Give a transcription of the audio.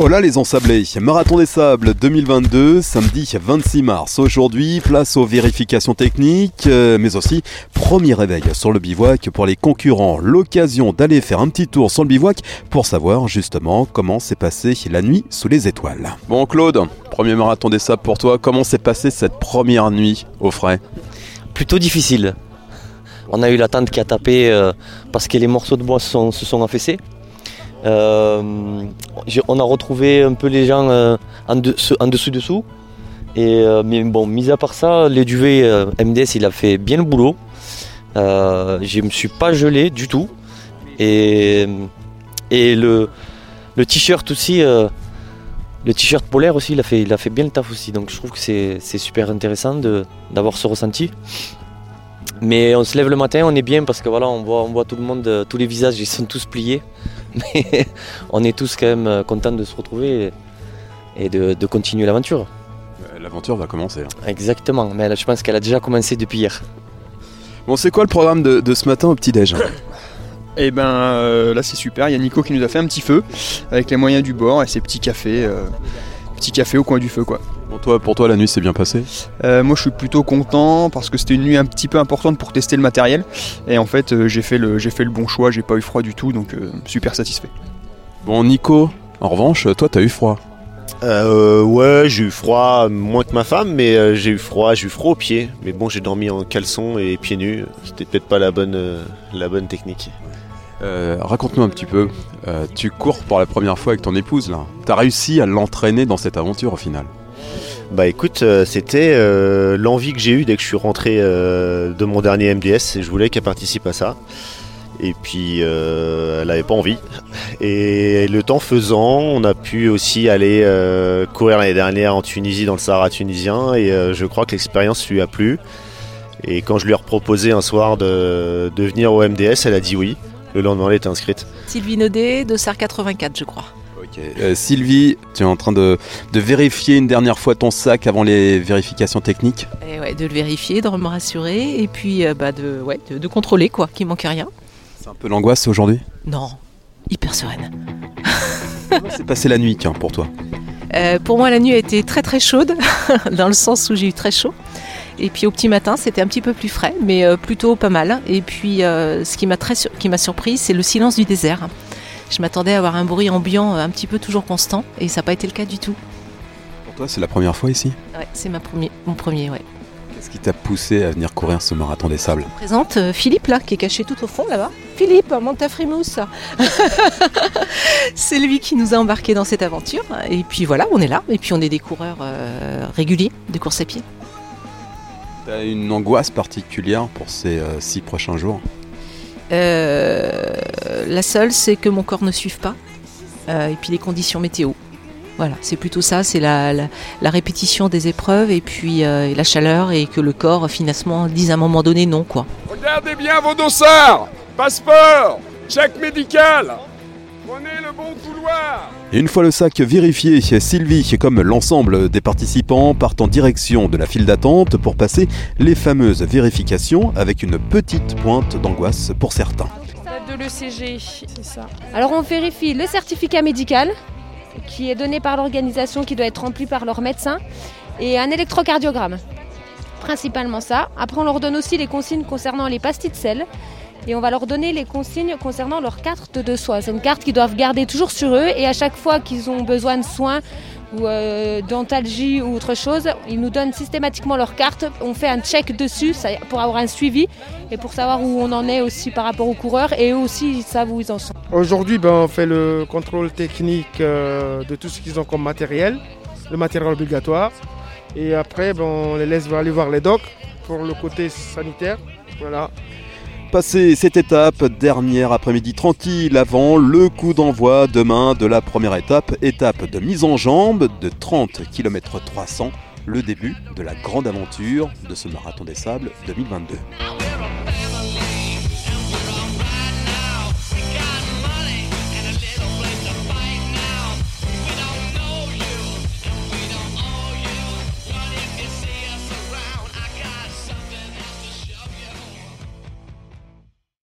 Oh là les ensablés, Marathon des Sables 2022, samedi 26 mars. Aujourd'hui, place aux vérifications techniques, euh, mais aussi premier réveil sur le bivouac pour les concurrents. L'occasion d'aller faire un petit tour sur le bivouac pour savoir justement comment s'est passée la nuit sous les étoiles. Bon Claude, premier Marathon des Sables pour toi, comment s'est passée cette première nuit au frais? Plutôt difficile. On a eu la tente qui a tapé euh, parce que les morceaux de bois se sont, se. Euh, on a retrouvé un peu les gens euh, en, dessous dessous. Euh, mais bon, mis à part ça, les duvets MDS il a fait bien le boulot. je ne me suis pas gelé du tout. Et, le, t-shirt aussi, le t-shirt polaire aussi, il a, fait, il a fait bien le taf aussi. Donc je trouve que c'est super intéressant d'avoir ce ressenti. Mais on se lève le matin, on est bien parce que voilà, on voit tout le monde, tous les visages, ils sont tous pliés. Mais on est tous quand même euh, contents de se retrouver et de, continuer l'aventure. L'aventure va commencer. Hein. Exactement, mais je pense qu'elle a déjà commencé depuis hier. Bon, c'est quoi le programme de, ce matin au petit-déj Eh ben euh, là c'est super, il y a Nico qui nous a fait un petit feu avec les moyens du bord et ses petits cafés, euh, petits cafés au coin du feu quoi. Pour toi, pour toi, la nuit s'est bien passée? Euh, Moi, je suis plutôt content parce que c'était une nuit un petit peu importante pour tester le matériel. Et en fait, euh, j'ai fait, le, fait le bon choix, j'ai pas eu froid du tout, donc euh, super satisfait. Bon, Nico, en revanche, toi, t'as eu froid? Ouais, j'ai eu froid, moins que ma femme, mais j'ai eu froid, j'ai eu froid aux pieds. Mais bon, j'ai dormi en caleçon et pieds nus. C'était peut-être pas la bonne, la bonne technique. Raconte-nous un petit peu. tu cours pour la première fois avec ton épouse là. T'as réussi à l'entraîner dans cette aventure au final bah écoute, euh, c'était euh, l'envie que j'ai eue dès que je suis rentré euh, de mon dernier MDS et je voulais qu'elle participe à ça. Et puis elle n'avait pas envie. Et le temps faisant, on a pu aussi aller courir l'année dernière en Tunisie, dans le Sahara tunisien. Et je crois que l'expérience lui a plu. Et quand je lui ai proposé un soir de venir au MDS, elle a dit oui. Le lendemain, elle était inscrite. Sylvie Naudet, de SAR 84, je crois. Euh, Sylvie, tu es en train de, vérifier une dernière fois ton sac avant les vérifications techniques? Et eh ouais, De le vérifier, de me rassurer et puis euh, bah, de, ouais, de, contrôler quoi, qu'il manque rien. C'est un peu l'angoisse aujourd'hui? Non, hyper sereine. Comment s'est passée la nuit tiens, pour toi? Euh, Pour moi, la nuit a été très très chaude, dans le sens où j'ai eu très chaud. Et puis au petit matin, c'était un petit peu plus frais, mais plutôt pas mal. Et puis ce qui m'a très qui m'a surpris, c'est le silence du désert. Je m'attendais à avoir un bruit ambiant euh, un petit peu toujours constant et ça n'a pas été le cas du tout. Pour toi, c'est la première fois ici? Ouais, c'est ma premier, mon premier, ouais. Qu'est-ce qui t'a poussé à venir courir ce marathon des sables? Je présente euh, Philippe là, qui est caché tout au fond là-bas. Philippe, monte frimousse. c'est lui qui nous a embarqués dans cette aventure. Et puis voilà, on est là. Et puis on est des coureurs euh, réguliers de course à pied. T'as une angoisse particulière pour ces six prochains jours euh, la seule, c'est que mon corps ne suive pas. Euh, et puis les conditions météo. Voilà, c'est plutôt ça, c'est la, répétition des épreuves et puis euh, la chaleur et que le corps finalement dise à un moment donné non quoi. Regardez bien vos dossards, passeport, chèque médical, Prenez le bon couloir Et une fois le sac vérifié, Sylvie, comme l'ensemble des participants, partent en direction de la file d'attente pour passer les fameuses vérifications avec une petite pointe d'angoisse pour certains. De l'ECG, c'est ça. Alors on vérifie le certificat médical qui est donné par l'organisation, qui doit être rempli par leur médecin, et un électrocardiogramme. Principalement ça. Après on leur donne aussi les consignes concernant les pastilles de sel et on va leur donner les consignes concernant leur carte de soins. C'est une carte qu'ils doivent garder toujours sur eux et à chaque fois qu'ils ont besoin de soins ou euh, d'antalgie ou autre chose, ils nous donnent systématiquement leur carte. On fait un check dessus pour avoir un suivi et pour savoir où on en est aussi par rapport aux coureurs et eux aussi ils savent où ils en sont. Aujourd'hui, ben, on fait le contrôle technique euh, de tout ce qu'ils ont comme matériel, le matériel obligatoire. Et après, ben, on les laisse aller voir les docs pour le côté sanitaire. Voilà. Passer cette étape, dernière après-midi tranquille avant le coup d'envoi demain de la première étape, étape de mise en jambe de 30 km 300, le début de la grande aventure de ce marathon des sables 2022.